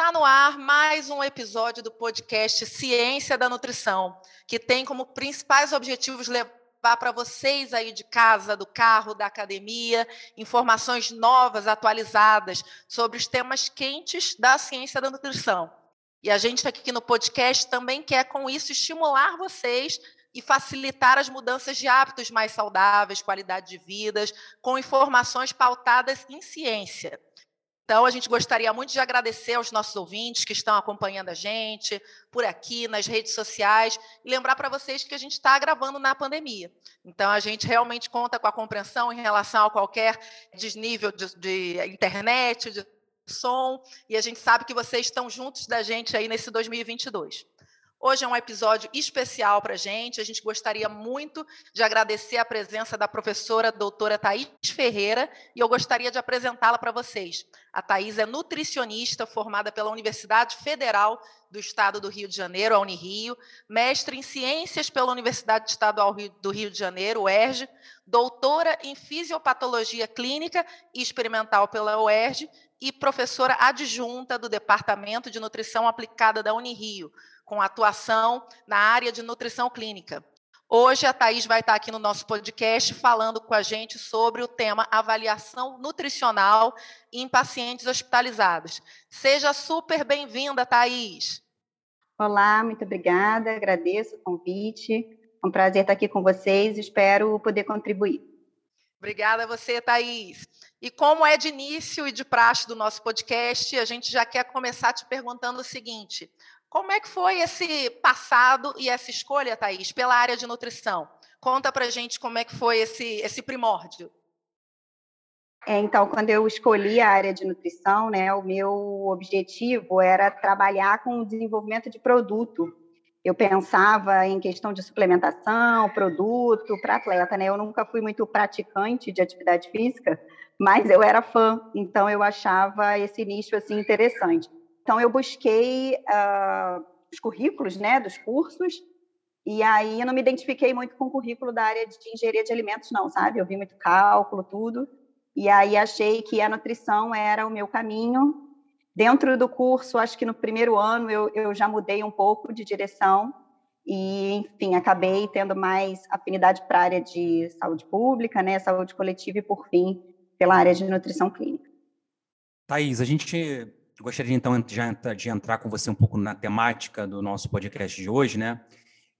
Está no ar mais um episódio do podcast Ciência da Nutrição, que tem como principais objetivos levar para vocês aí de casa, do carro, da academia, informações novas, atualizadas sobre os temas quentes da ciência da nutrição. E a gente aqui no podcast também quer, com isso, estimular vocês e facilitar as mudanças de hábitos mais saudáveis, qualidade de vidas, com informações pautadas em ciência. Então, a gente gostaria muito de agradecer aos nossos ouvintes que estão acompanhando a gente por aqui, nas redes sociais, e lembrar para vocês que a gente está gravando na pandemia. Então, a gente realmente conta com a compreensão em relação a qualquer desnível de, de internet, de som, e a gente sabe que vocês estão juntos da gente aí nesse 2022. Hoje é um episódio especial para a gente. A gente gostaria muito de agradecer a presença da professora doutora Thais Ferreira e eu gostaria de apresentá-la para vocês. A Thais é nutricionista formada pela Universidade Federal do Estado do Rio de Janeiro, a Unirio, mestre em Ciências pela Universidade Estadual do Rio de Janeiro, UERJ, doutora em Fisiopatologia Clínica e Experimental pela UERJ e professora adjunta do Departamento de Nutrição Aplicada da Unirio com atuação na área de nutrição clínica. Hoje a Thaís vai estar aqui no nosso podcast falando com a gente sobre o tema avaliação nutricional em pacientes hospitalizados. Seja super bem-vinda, Thaís. Olá, muito obrigada, agradeço o convite. É um prazer estar aqui com vocês, espero poder contribuir. Obrigada a você, Thaís. E como é de início e de praxe do nosso podcast, a gente já quer começar te perguntando o seguinte: como é que foi esse passado e essa escolha, Thaís, pela área de nutrição? Conta para gente como é que foi esse, esse primórdio. É, então, quando eu escolhi a área de nutrição, né, o meu objetivo era trabalhar com o desenvolvimento de produto. Eu pensava em questão de suplementação, produto para atleta, né? Eu nunca fui muito praticante de atividade física, mas eu era fã, então eu achava esse nicho assim interessante. Então, eu busquei uh, os currículos né, dos cursos, e aí eu não me identifiquei muito com o currículo da área de engenharia de alimentos, não, sabe? Eu vi muito cálculo, tudo, e aí achei que a nutrição era o meu caminho. Dentro do curso, acho que no primeiro ano eu, eu já mudei um pouco de direção, e, enfim, acabei tendo mais afinidade para a área de saúde pública, né, saúde coletiva e, por fim, pela área de nutrição clínica. Thaís, a gente gostaria então de, entrar com você um pouco na temática do nosso podcast de hoje, né?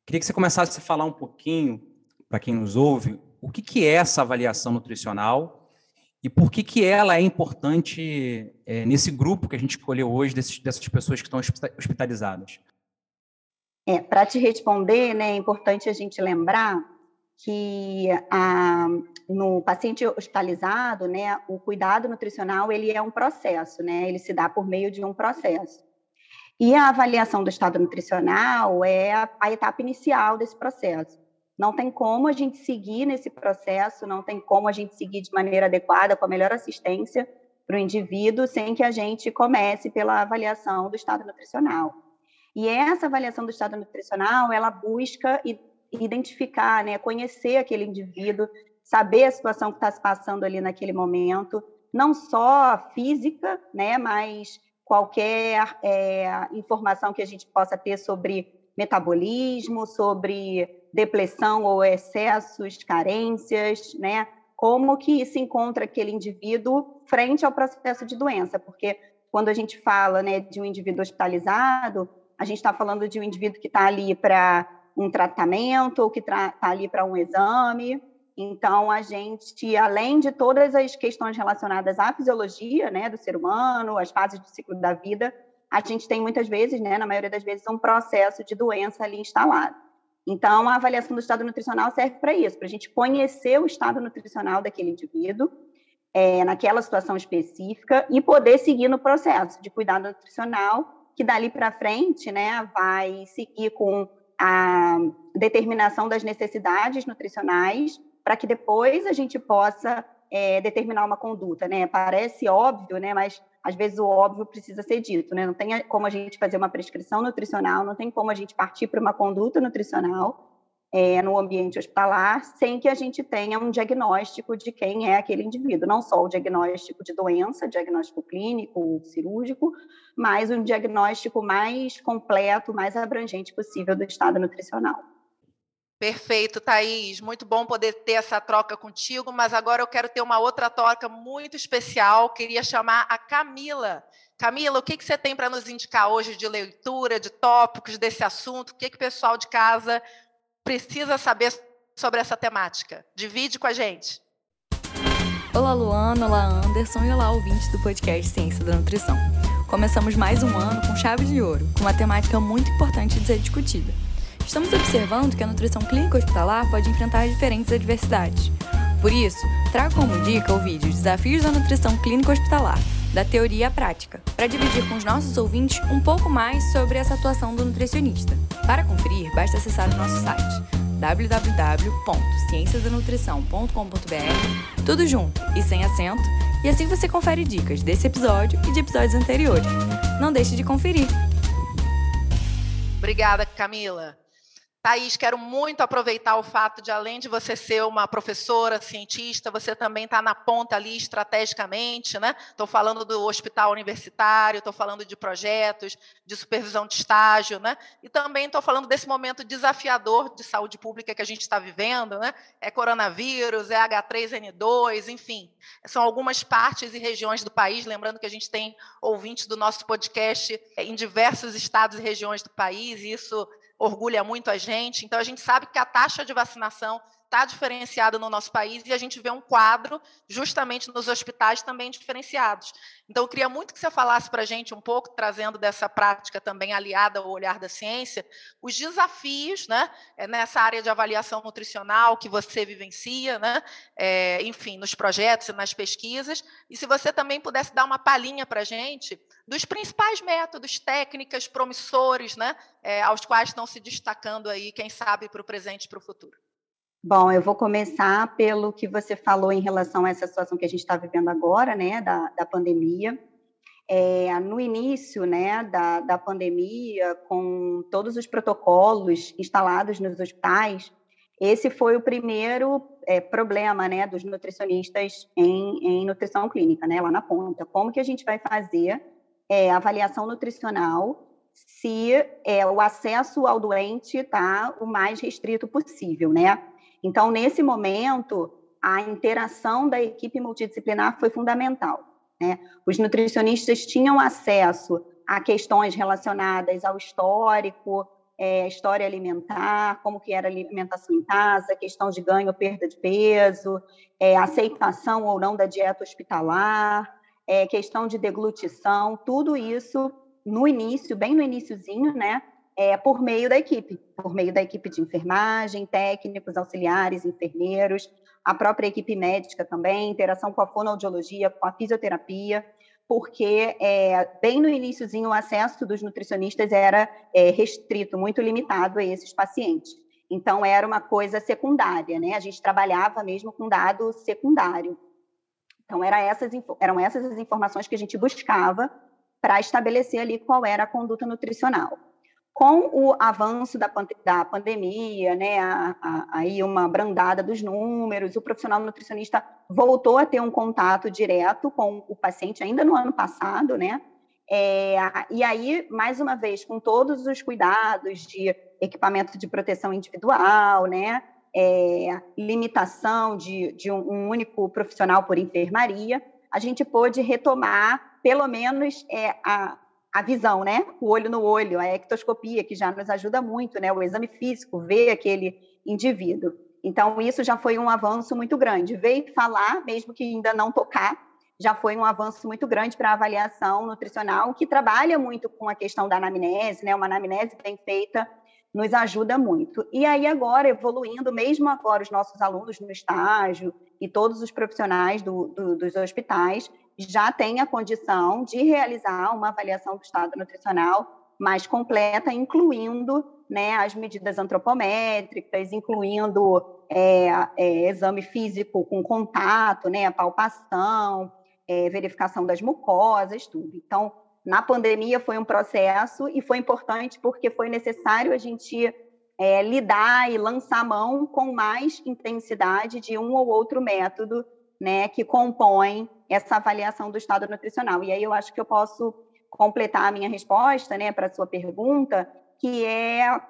Queria que você começasse a falar um pouquinho, para quem nos ouve, o que é essa avaliação nutricional e por que, que ela é importante é, nesse grupo que a gente escolheu hoje, desses, dessas pessoas que estão hospitalizadas. É, para te responder, né, é importante a gente lembrar que a, no paciente hospitalizado, né, o cuidado nutricional ele é um processo, né, ele se dá por meio de um processo. E a avaliação do estado nutricional é a, a etapa inicial desse processo. Não tem como a gente seguir nesse processo, não tem como a gente seguir de maneira adequada, com a melhor assistência para o indivíduo, sem que a gente comece pela avaliação do estado nutricional. E essa avaliação do estado nutricional, ela busca identificar, né, conhecer aquele indivíduo, saber a situação que está se passando ali naquele momento, não só física, né, mas qualquer é, informação que a gente possa ter sobre metabolismo, sobre depressão ou excessos, carências, né? Como que se encontra aquele indivíduo frente ao processo de doença? Porque quando a gente fala, né, de um indivíduo hospitalizado, a gente está falando de um indivíduo que está ali para um tratamento ou que está ali para um exame. Então, a gente, além de todas as questões relacionadas à fisiologia né, do ser humano, as fases do ciclo da vida, a gente tem muitas vezes, né, na maioria das vezes, um processo de doença ali instalado. Então, a avaliação do estado nutricional serve para isso, para a gente conhecer o estado nutricional daquele indivíduo, é, naquela situação específica, e poder seguir no processo de cuidado nutricional que dali para frente, né, vai seguir com a determinação das necessidades nutricionais para que depois a gente possa é, determinar uma conduta, né? Parece óbvio, né? Mas às vezes o óbvio precisa ser dito, né? Não tem como a gente fazer uma prescrição nutricional, não tem como a gente partir para uma conduta nutricional é, no ambiente hospitalar sem que a gente tenha um diagnóstico de quem é aquele indivíduo, não só o diagnóstico de doença, diagnóstico clínico, cirúrgico, mas um diagnóstico mais completo, mais abrangente possível do estado nutricional. Perfeito, Thaís. Muito bom poder ter essa troca contigo, mas agora eu quero ter uma outra troca muito especial. Queria chamar a Camila. Camila, o que, que você tem para nos indicar hoje de leitura, de tópicos desse assunto? O que, que o pessoal de casa precisa saber sobre essa temática? Divide com a gente. Olá, Luana, olá, Anderson e olá, ouvintes do podcast Ciência da Nutrição. Começamos mais um ano com chave de ouro, com uma temática muito importante de ser discutida. Estamos observando que a nutrição clínica hospitalar pode enfrentar diferentes adversidades. Por isso, trago como dica o vídeo Desafios da Nutrição Clínica Hospitalar, da teoria à prática, para dividir com os nossos ouvintes um pouco mais sobre essa atuação do nutricionista. Para conferir, basta acessar o nosso site www.cienciasdanutrição.com.br, tudo junto e sem acento, e assim você confere dicas desse episódio e de episódios anteriores. Não deixe de conferir. Obrigada, Camila. Thaís, quero muito aproveitar o fato de, além de você ser uma professora, cientista, você também está na ponta ali estrategicamente, né? Estou falando do hospital universitário, estou falando de projetos, de supervisão de estágio, né? E também estou falando desse momento desafiador de saúde pública que a gente está vivendo, né? É coronavírus, é H3N2, enfim. São algumas partes e regiões do país, lembrando que a gente tem ouvintes do nosso podcast em diversos estados e regiões do país, e isso orgulha muito a gente. Então, a gente sabe que a taxa de vacinação está diferenciada no nosso país e a gente vê um quadro justamente nos hospitais também diferenciados. Então, eu queria muito que você falasse para a gente um pouco, trazendo dessa prática também aliada ao olhar da ciência, os desafios né, é, nessa área de avaliação nutricional que você vivencia, né, é, enfim, nos projetos e nas pesquisas, e se você também pudesse dar uma palhinha para a gente dos principais métodos, técnicas, promissores, né, é, aos quais estão se destacando aí, quem sabe, para o presente e para o futuro. Bom, eu vou começar pelo que você falou em relação a essa situação que a gente está vivendo agora, né, da, da pandemia. É, no início, né, da, da pandemia, com todos os protocolos instalados nos hospitais, esse foi o primeiro é, problema, né, dos nutricionistas em, em nutrição clínica, né, lá na ponta. Como que a gente vai fazer é, avaliação nutricional se é, o acesso ao doente está o mais restrito possível, né? Então, nesse momento, a interação da equipe multidisciplinar foi fundamental. Né? Os nutricionistas tinham acesso a questões relacionadas ao histórico, é, história alimentar, como que era a alimentação em casa, questão de ganho ou perda de peso, é, aceitação ou não da dieta hospitalar, é, questão de deglutição, tudo isso no início, bem no iníciozinho, né, é, por meio da equipe, por meio da equipe de enfermagem, técnicos, auxiliares, enfermeiros, a própria equipe médica também, interação com a fonoaudiologia, com a fisioterapia, porque é, bem no iníciozinho o acesso dos nutricionistas era é, restrito, muito limitado a esses pacientes. Então era uma coisa secundária, né? A gente trabalhava mesmo com dado secundário. Então era essas, eram essas as informações que a gente buscava para estabelecer ali qual era a conduta nutricional com o avanço da, da pandemia, né, a, a, aí uma brandada dos números, o profissional nutricionista voltou a ter um contato direto com o paciente ainda no ano passado, né? É, e aí, mais uma vez, com todos os cuidados de equipamento de proteção individual, né? É, limitação de, de um, único profissional por enfermaria, a gente pôde retomar, pelo menos, é, a, a visão, né? O olho no olho, a ectoscopia, que já nos ajuda muito, né? O exame físico, ver aquele indivíduo. Então, isso já foi um avanço muito grande. Ver falar, mesmo que ainda não tocar, já foi um avanço muito grande para a avaliação nutricional, que trabalha muito com a questão da anamnese, né? Uma anamnese bem feita nos ajuda muito. E aí, agora, evoluindo, mesmo agora, os nossos alunos no estágio e todos os profissionais do, do, dos hospitais já têm a condição de realizar uma avaliação do estado nutricional mais completa, incluindo né, as medidas antropométricas, incluindo é, é, exame físico com contato, né, palpação, é, verificação das mucosas, tudo. Então, na pandemia foi um processo e foi importante porque foi necessário a gente é, lidar e lançar mão com mais intensidade de um ou outro método né, que compõe essa avaliação do estado nutricional. E aí eu acho que eu posso completar a minha resposta né, para a sua pergunta, que é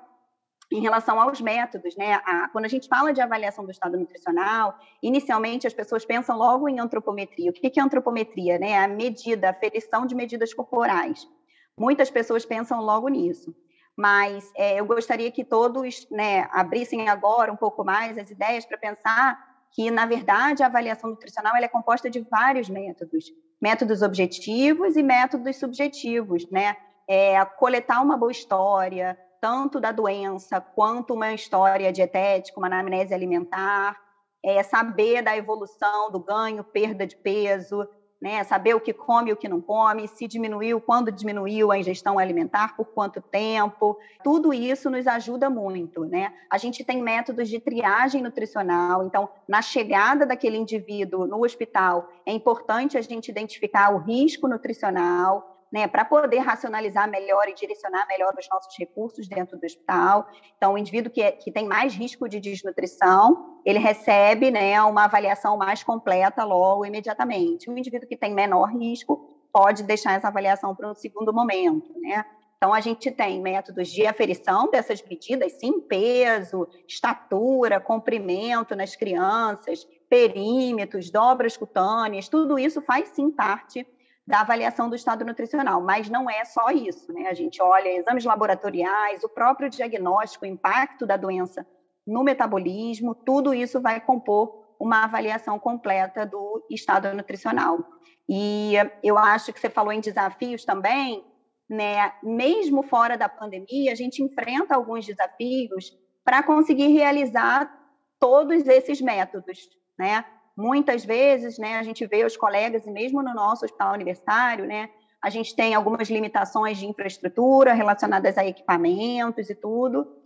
em relação aos métodos, né? A, quando a gente fala de avaliação do estado nutricional, inicialmente as pessoas pensam logo em antropometria. O que, é antropometria? Né? A medida, a ferição de medidas corporais. Muitas pessoas pensam logo nisso. Mas é, eu gostaria que todos né, abrissem agora um pouco mais as ideias para pensar que, na verdade, a avaliação nutricional é composta de vários métodos. Métodos objetivos e métodos subjetivos, né? É, coletar uma boa história, tanto da doença quanto uma história dietética, uma anamnese alimentar, é, saber da evolução do ganho, perda de peso, né, saber o que come e o que não come, se diminuiu, quando diminuiu a ingestão alimentar, por quanto tempo. Tudo isso nos ajuda muito. Né? A gente tem métodos de triagem nutricional, então, na chegada daquele indivíduo no hospital, é importante a gente identificar o risco nutricional, né, para poder racionalizar melhor e direcionar melhor os nossos recursos dentro do hospital. Então, o indivíduo que, é, que tem mais risco de desnutrição, ele recebe né, uma avaliação mais completa logo, imediatamente. O indivíduo que tem menor risco pode deixar essa avaliação para um segundo momento, né? Então, a gente tem métodos de aferição dessas medidas, sim, peso, estatura, comprimento nas crianças, perímetros, dobras cutâneas, tudo isso faz sim parte da avaliação do estado nutricional, mas não é só isso, né? A gente olha exames laboratoriais, o próprio diagnóstico, o impacto da doença no metabolismo, tudo isso vai compor uma avaliação completa do estado nutricional. E eu acho que você falou em desafios também, né? Mesmo fora da pandemia, a gente enfrenta alguns desafios para conseguir realizar todos esses métodos, né? Muitas vezes, né, a gente vê os colegas, e mesmo no nosso hospital universitário, né, a gente tem algumas limitações de infraestrutura relacionadas a equipamentos e tudo,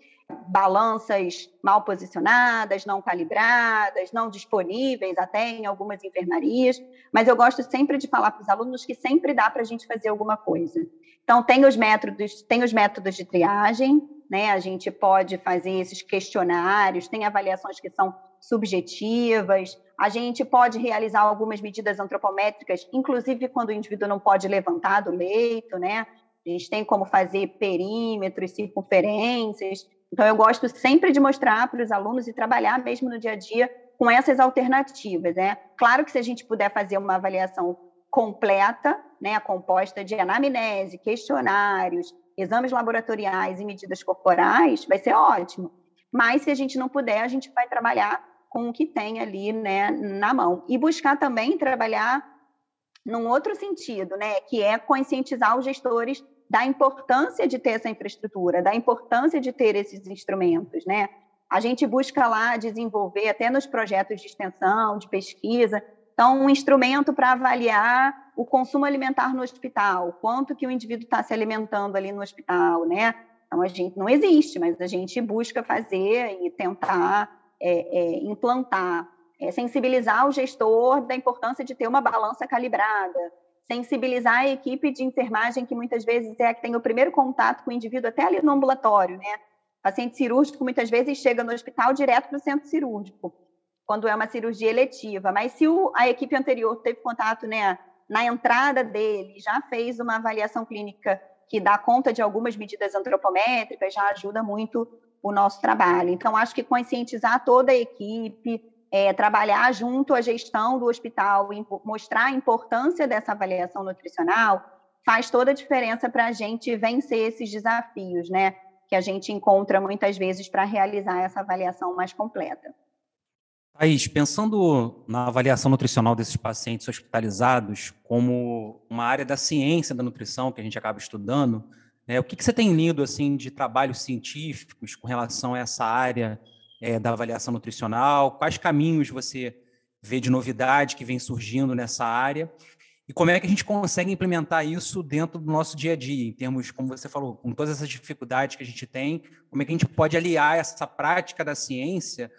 balanças mal posicionadas, não calibradas, não disponíveis até em algumas enfermarias, mas eu gosto sempre de falar para os alunos que sempre dá para a gente fazer alguma coisa. Então, tem os métodos, tem os métodos de triagem, né? A gente pode fazer esses questionários, tem avaliações que são subjetivas, a gente pode realizar algumas medidas antropométricas, inclusive quando o indivíduo não pode levantar do leito, né? A gente tem como fazer perímetros, circunferências. Então, eu gosto sempre de mostrar para os alunos e trabalhar mesmo no dia a dia com essas alternativas, né? Claro que se a gente puder fazer uma avaliação completa, né, composta de anamnese, questionários, exames laboratoriais e medidas corporais, vai ser ótimo. Mas se a gente não puder, a gente vai trabalhar com o que tem ali, né, na mão. E buscar também trabalhar num outro sentido, né, que é conscientizar os gestores da importância de ter essa infraestrutura, da importância de ter esses instrumentos, né? A gente busca lá desenvolver até nos projetos de extensão, de pesquisa, então um instrumento para avaliar o consumo alimentar no hospital, quanto que o indivíduo está se alimentando ali no hospital, né? Então a gente não existe, mas a gente busca fazer e tentar é, é, implantar, é, sensibilizar o gestor da importância de ter uma balança calibrada, sensibilizar a equipe de enfermagem, que muitas vezes é a que tem o primeiro contato com o indivíduo, até ali no ambulatório, né? O paciente cirúrgico muitas vezes chega no hospital direto para o centro cirúrgico, quando é uma cirurgia eletiva. Mas se o, a equipe anterior teve contato né, na entrada dele, já fez uma avaliação clínica que dá conta de algumas medidas antropométricas, já ajuda muito o nosso trabalho. Então, acho que conscientizar toda a equipe, é, trabalhar junto à gestão do hospital, mostrar a importância dessa avaliação nutricional, faz toda a diferença para a gente vencer esses desafios, né? Que a gente encontra muitas vezes para realizar essa avaliação mais completa. Thaís, pensando na avaliação nutricional desses pacientes hospitalizados como uma área da ciência da nutrição que a gente acaba estudando, é, o que, que, você tem lido assim de trabalhos científicos com relação a essa área é, da avaliação nutricional? Quais caminhos você vê de novidade que vem surgindo nessa área? E como é que a gente consegue implementar isso dentro do nosso dia a dia, em termos, como você falou, com todas essas dificuldades que a gente tem, como é que a gente pode aliar essa prática da ciência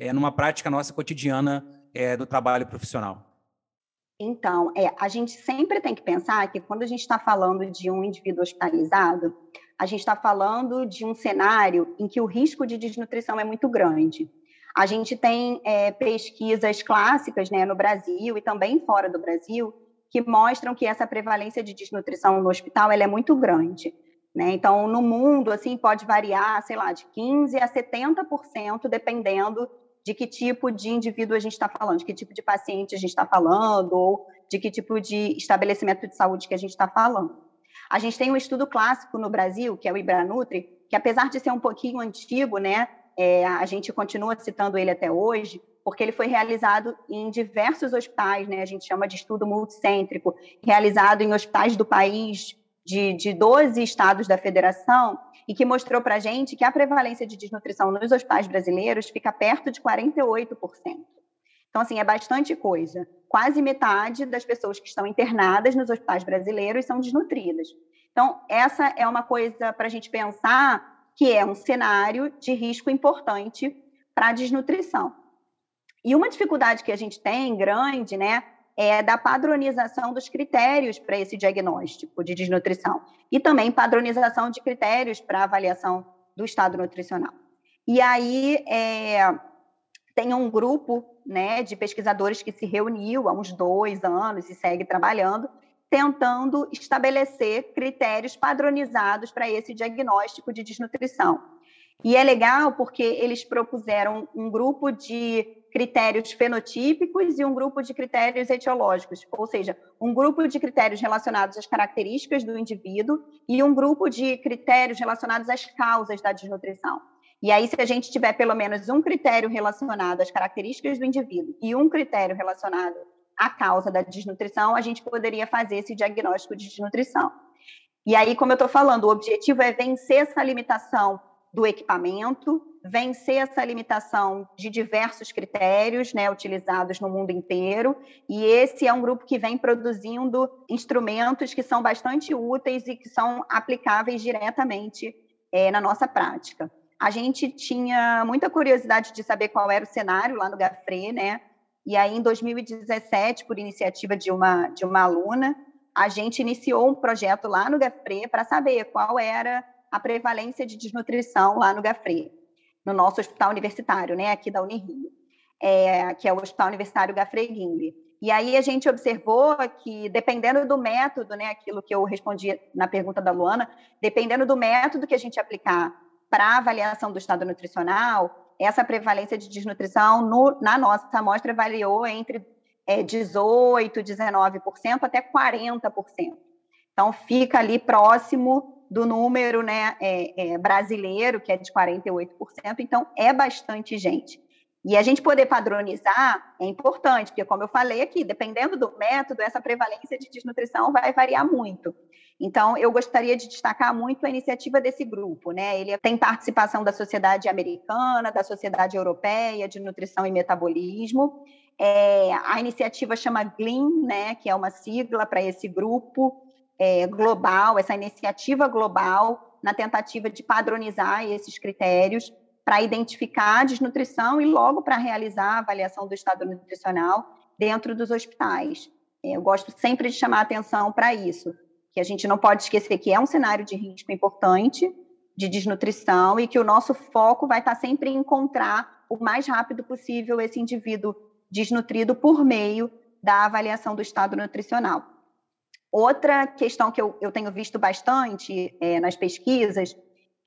é, numa prática nossa cotidiana é, do trabalho profissional? Então, é, a gente sempre tem que pensar que quando a gente está falando de um indivíduo hospitalizado, a gente está falando de um cenário em que o risco de desnutrição é muito grande. A gente tem é, pesquisas clássicas né, no Brasil e também fora do Brasil que mostram que essa prevalência de desnutrição no hospital é muito grande. Né? Então, no mundo, assim, pode variar, sei lá, de 15% a 70%, dependendo de que tipo de indivíduo a gente está falando, de que tipo de paciente a gente está falando, ou de que tipo de estabelecimento de saúde que a gente está falando. A gente tem um estudo clássico no Brasil, que é o Ibranutri, que apesar de ser um pouquinho antigo, né, é, a gente continua citando ele até hoje, porque ele foi realizado em diversos hospitais, né, a gente chama de estudo multicêntrico, realizado em hospitais do país, de, de 12 estados da federação, e que mostrou para a gente que a prevalência de desnutrição nos hospitais brasileiros fica perto de 48%. Então, assim, é bastante coisa. Quase metade das pessoas que estão internadas nos hospitais brasileiros são desnutridas. Então, essa é uma coisa para a gente pensar que é um cenário de risco importante para a desnutrição. E uma dificuldade que a gente tem grande, né, é da padronização dos critérios para esse diagnóstico de desnutrição e também padronização de critérios para avaliação do estado nutricional. E aí é, tem um grupo né, de pesquisadores que se reuniu há uns dois anos e segue trabalhando, tentando estabelecer critérios padronizados para esse diagnóstico de desnutrição. E é legal porque eles propuseram um grupo de critérios fenotípicos e um grupo de critérios etiológicos, ou seja, um grupo de critérios relacionados às características do indivíduo e um grupo de critérios relacionados às causas da desnutrição. E aí, se a gente tiver pelo menos um critério relacionado às características do indivíduo e um critério relacionado à causa da desnutrição, a gente poderia fazer esse diagnóstico de desnutrição. E aí, como eu estou falando, o objetivo é vencer essa limitação do equipamento, vencer essa limitação de diversos critérios né, utilizados no mundo inteiro. E esse é um grupo que vem produzindo instrumentos que são bastante úteis e que são aplicáveis diretamente é, na nossa prática. A gente tinha muita curiosidade de saber qual era o cenário lá no Gafre, né? E aí, em 2017, por iniciativa de uma, de uma aluna, a gente iniciou um projeto lá no Gafre para saber qual era a prevalência de desnutrição lá no Gafre, no nosso hospital universitário, né, aqui da Unirio, é, que é o Hospital Universitário Gafre Guimbe. E aí a gente observou que, dependendo do método, né, aquilo que eu respondi na pergunta da Luana, dependendo do método que a gente aplicar para avaliação do estado nutricional, essa prevalência de desnutrição no, na nossa amostra variou entre é, 18%, 19% até 40%. Então, fica ali próximo do número né, é, é, brasileiro, que é de 48%. Então, é bastante gente. E a gente poder padronizar é importante, porque, como eu falei aqui, dependendo do método, essa prevalência de desnutrição vai variar muito. Então, eu gostaria de destacar muito a iniciativa desse grupo, né? Ele tem participação da Sociedade Americana, da Sociedade Europeia de Nutrição e Metabolismo. É, a iniciativa chama GLIM, né? Que é uma sigla para esse grupo é, global, essa iniciativa global na tentativa de padronizar esses critérios para identificar a desnutrição e logo para realizar a avaliação do estado nutricional dentro dos hospitais. É, eu gosto sempre de chamar atenção para isso, que a gente não pode esquecer que é um cenário de risco importante de desnutrição e que o nosso foco vai estar sempre em encontrar o mais rápido possível esse indivíduo desnutrido por meio da avaliação do estado nutricional. Outra questão que eu, eu tenho visto bastante é, nas pesquisas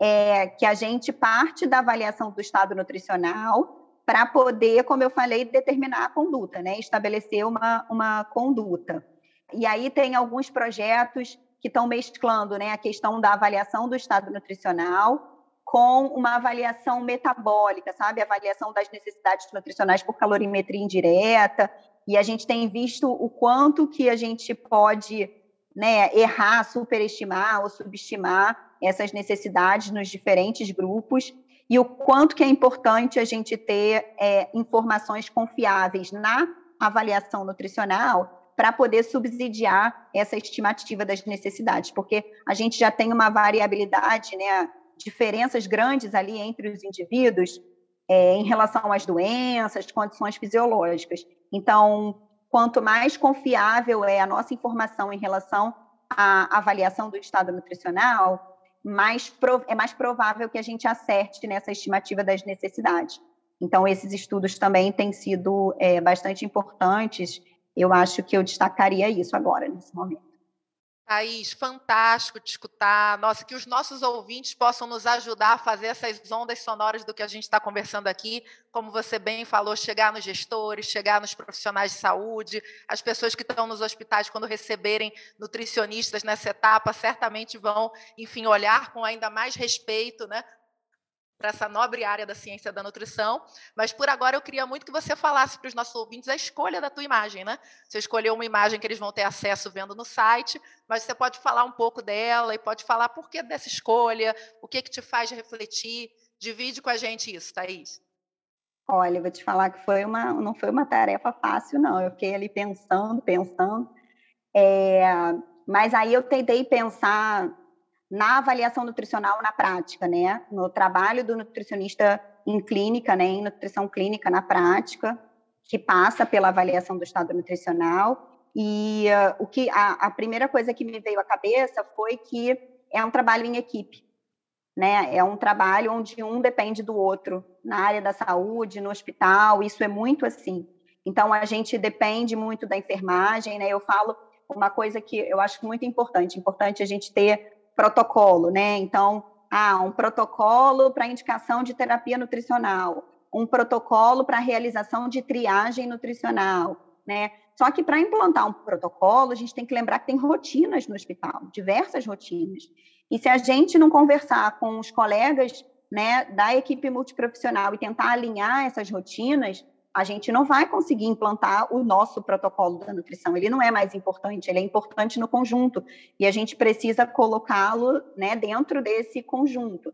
é que a gente parte da avaliação do estado nutricional para poder, como eu falei, determinar a conduta, né? estabelecer uma, uma conduta. E aí tem alguns projetos que estão mesclando né, a questão da avaliação do estado nutricional com uma avaliação metabólica, sabe? Avaliação das necessidades nutricionais por calorimetria indireta. E a gente tem visto o quanto que a gente pode né, errar, superestimar ou subestimar essas necessidades nos diferentes grupos e o quanto que é importante a gente ter é, informações confiáveis na avaliação nutricional para poder subsidiar essa estimativa das necessidades, porque a gente já tem uma variabilidade, né, diferenças grandes ali entre os indivíduos é, em relação às doenças, condições fisiológicas. Então, quanto mais confiável é a nossa informação em relação à avaliação do estado nutricional, mais é mais provável que a gente acerte nessa estimativa das necessidades. Então, esses estudos também têm sido é, bastante importantes. Eu acho que eu destacaria isso agora, nesse momento. Thaís, fantástico te escutar. Nossa, que os nossos ouvintes possam nos ajudar a fazer essas ondas sonoras do que a gente está conversando aqui. Como você bem falou, chegar nos gestores, chegar nos profissionais de saúde, as pessoas que estão nos hospitais, quando receberem nutricionistas nessa etapa, certamente vão, enfim, olhar com ainda mais respeito né, para essa nobre área da ciência da nutrição. Mas por agora eu queria muito que você falasse para os nossos ouvintes a escolha da tua imagem, né? Você escolheu uma imagem que eles vão ter acesso vendo no site, mas você pode falar um pouco dela e pode falar por que dessa escolha, o que que te faz refletir. Divide com a gente isso, Thaís. Olha, vou te falar que foi uma, não foi uma tarefa fácil, não. Eu fiquei ali pensando, pensando. É, mas aí eu tentei pensar na avaliação nutricional na prática, né? No trabalho do nutricionista em clínica, né? Em nutrição clínica na prática, que passa pela avaliação do estado nutricional. E uh, o que a, a, primeira coisa que me veio à cabeça foi que é um trabalho em equipe, né? É um trabalho onde um depende do outro na área da saúde, no hospital. Isso é muito assim. Então a gente depende muito da enfermagem, né? Eu falo uma coisa que eu acho muito importante, importante a gente ter protocolo, né? Então, ah, um protocolo para indicação de terapia nutricional, um protocolo para realização de triagem nutricional, né? Só que para implantar um protocolo, a gente tem que lembrar que tem rotinas no hospital, diversas rotinas. E se a gente não conversar com os colegas né, da equipe multiprofissional e tentar alinhar essas rotinas, a gente não vai conseguir implantar o nosso protocolo da nutrição. Ele não é mais importante, ele é importante no conjunto e a gente precisa colocá-lo né, dentro desse conjunto.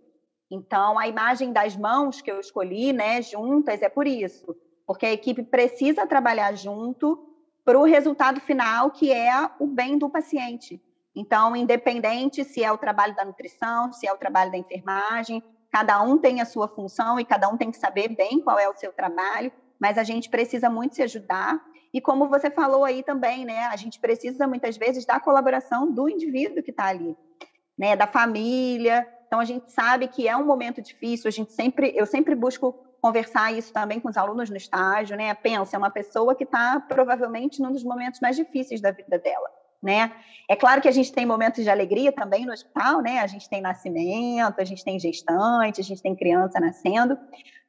Então, a imagem das mãos que eu escolhi, né, juntas, é por isso, porque a equipe precisa trabalhar junto para o resultado final, que é o bem do paciente. Então, independente se é o trabalho da nutrição, se é o trabalho da enfermagem, cada um tem a sua função e cada um tem que saber bem qual é o seu trabalho mas a gente precisa muito se ajudar. E como você falou aí também, né, a gente precisa muitas vezes da colaboração do indivíduo que está ali, né, da família. Então a gente sabe que é um momento difícil. A gente sempre, eu sempre busco conversar isso também com os alunos no estágio, né? Pensa, é uma pessoa que está provavelmente num dos momentos mais difíceis da vida dela né? É claro que a gente tem momentos de alegria também no hospital, né? A gente tem nascimento, a gente tem gestante, a gente tem criança nascendo,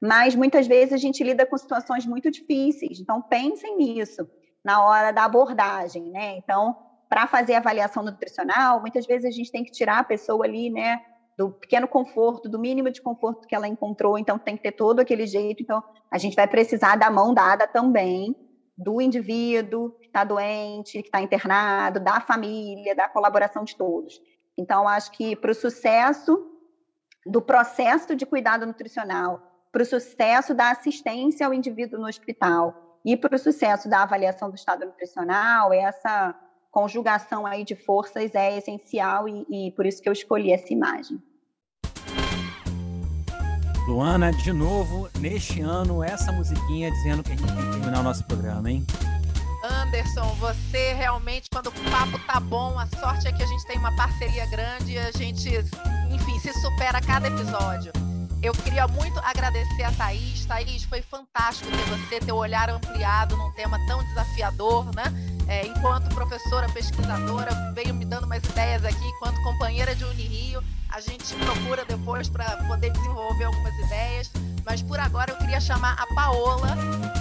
mas muitas vezes a gente lida com situações muito difíceis. Então pensem nisso na hora da abordagem, né? Então, para fazer avaliação nutricional, muitas vezes a gente tem que tirar a pessoa ali, né, do pequeno conforto, do mínimo de conforto que ela encontrou, então tem que ter todo aquele jeito. Então, a gente vai precisar da mão dada também do indivíduo que está doente, que está internado, da família, da colaboração de todos. Então, acho que para o sucesso do processo de cuidado nutricional, para o sucesso da assistência ao indivíduo no hospital e para o sucesso da avaliação do estado nutricional, essa conjugação aí de forças é essencial e, e por isso que eu escolhi essa imagem. Luana, de novo, neste ano, essa musiquinha dizendo que a gente tem que terminar o nosso programa, hein? Anderson, você realmente, quando o papo tá bom, a sorte é que a gente tem uma parceria grande e a gente, enfim, se supera a cada episódio. Eu queria muito agradecer a Thaís. Thaís, foi fantástico ter você, ter o olhar ampliado num tema tão desafiador, né? É, enquanto professora, pesquisadora, veio me dando umas ideias aqui, enquanto companheira de Unirio, a gente procura depois para poder desenvolver algumas ideias. Mas por agora eu queria chamar a Paola,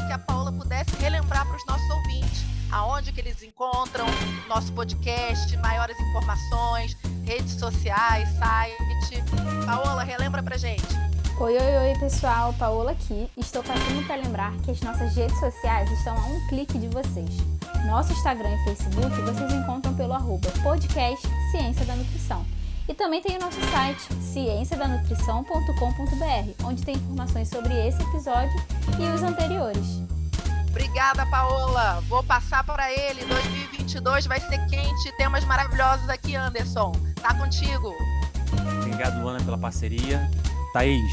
que a Paola pudesse relembrar para os nossos ouvintes aonde que eles encontram nosso podcast, maiores informações, redes sociais, site. Paola, relembra pra gente. Oi, oi, oi, pessoal, Paola aqui. Estou passando para lembrar que as nossas redes sociais estão a um clique de vocês. Nosso Instagram e Facebook vocês encontram pelo arroba podcast Ciência da Nutrição. E também tem o nosso site, cienciadanutrição.com.br, onde tem informações sobre esse episódio e os anteriores. Obrigada, Paola. Vou passar para ele. 2022 vai ser quente. Temas maravilhosos aqui, Anderson. Tá contigo. Obrigado, Luana, pela parceria. Thaís,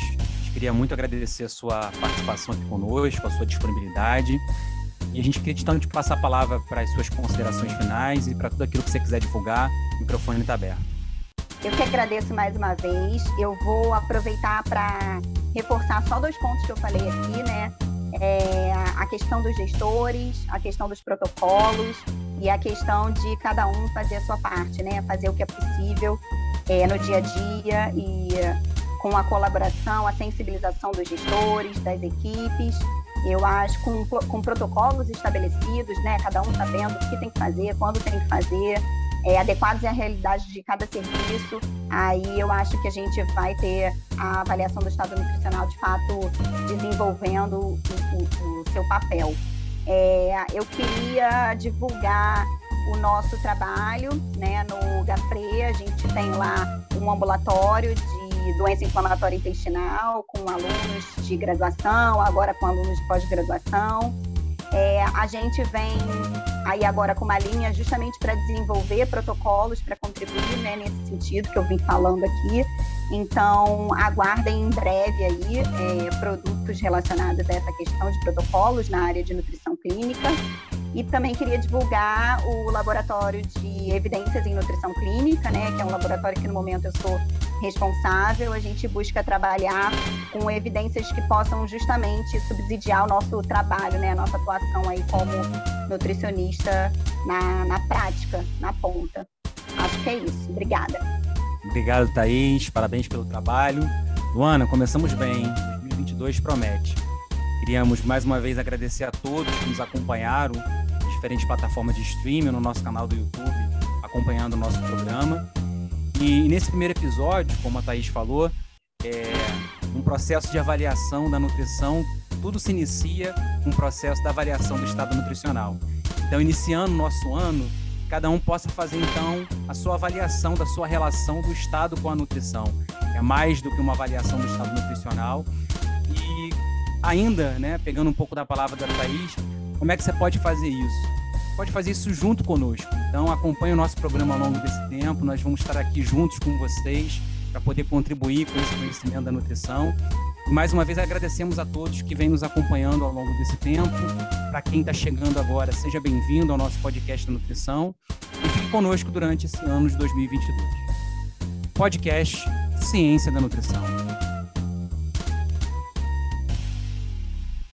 queria muito agradecer a sua participação aqui conosco, a sua disponibilidade. E a gente queria então te passar a palavra para as suas considerações finais e para tudo aquilo que você quiser divulgar. O microfone está aberto. Eu que agradeço mais uma vez. Eu vou aproveitar para reforçar só dois pontos que eu falei aqui, né? É a questão dos gestores, a questão dos protocolos e a questão de cada um fazer a sua parte, né? Fazer o que é possível é, no dia a dia e com a colaboração, a sensibilização dos gestores, das equipes eu acho, com, com protocolos estabelecidos, né? Cada um sabendo o que tem que fazer, quando tem que fazer, é, adequados à realidade de cada serviço, aí eu acho que a gente vai ter a avaliação do estado nutricional de fato desenvolvendo o, o, o seu papel. É, eu queria divulgar o nosso trabalho né, no GAFRE, a gente tem lá um ambulatório de doença inflamatória intestinal com alunos de graduação, agora com alunos de pós-graduação. É, a gente vem aí agora com uma linha justamente para desenvolver protocolos para contribuir né, nesse sentido que eu vim falando aqui. Então, aguardem em breve aí é, produtos relacionados a essa questão de protocolos na área de nutrição clínica. E também queria divulgar o laboratório de evidências em nutrição clínica, né, que é um laboratório que no momento eu sou responsável. A gente busca trabalhar com evidências que possam justamente subsidiar o nosso trabalho, né, a nossa atuação aí como nutricionista na, na prática, na ponta. Acho que é isso. Obrigada. Obrigado, Thaís. Parabéns pelo trabalho. Luana, começamos bem. 2022 promete. Queríamos mais uma vez agradecer a todos que nos acompanharam em diferentes plataformas de streaming, no nosso canal do YouTube, acompanhando o nosso programa. E nesse primeiro episódio, como a Thaís falou, é um processo de avaliação da nutrição, tudo se inicia com um processo da avaliação do estado nutricional. Então, iniciando o nosso ano, cada um possa fazer então a sua avaliação da sua relação do estado com a nutrição. É mais do que uma avaliação do estado nutricional, ainda, né, pegando um pouco da palavra da Thaís, como é que você pode fazer isso? Pode fazer isso junto conosco. Então, acompanhe o nosso programa ao longo desse tempo. Nós vamos estar aqui juntos com vocês para poder contribuir com esse conhecimento da nutrição. E mais uma vez agradecemos a todos que vêm nos acompanhando ao longo desse tempo. Para quem está chegando agora, seja bem-vindo ao nosso podcast da nutrição e fique conosco durante esse ano de 2022. Podcast Ciência da Nutrição.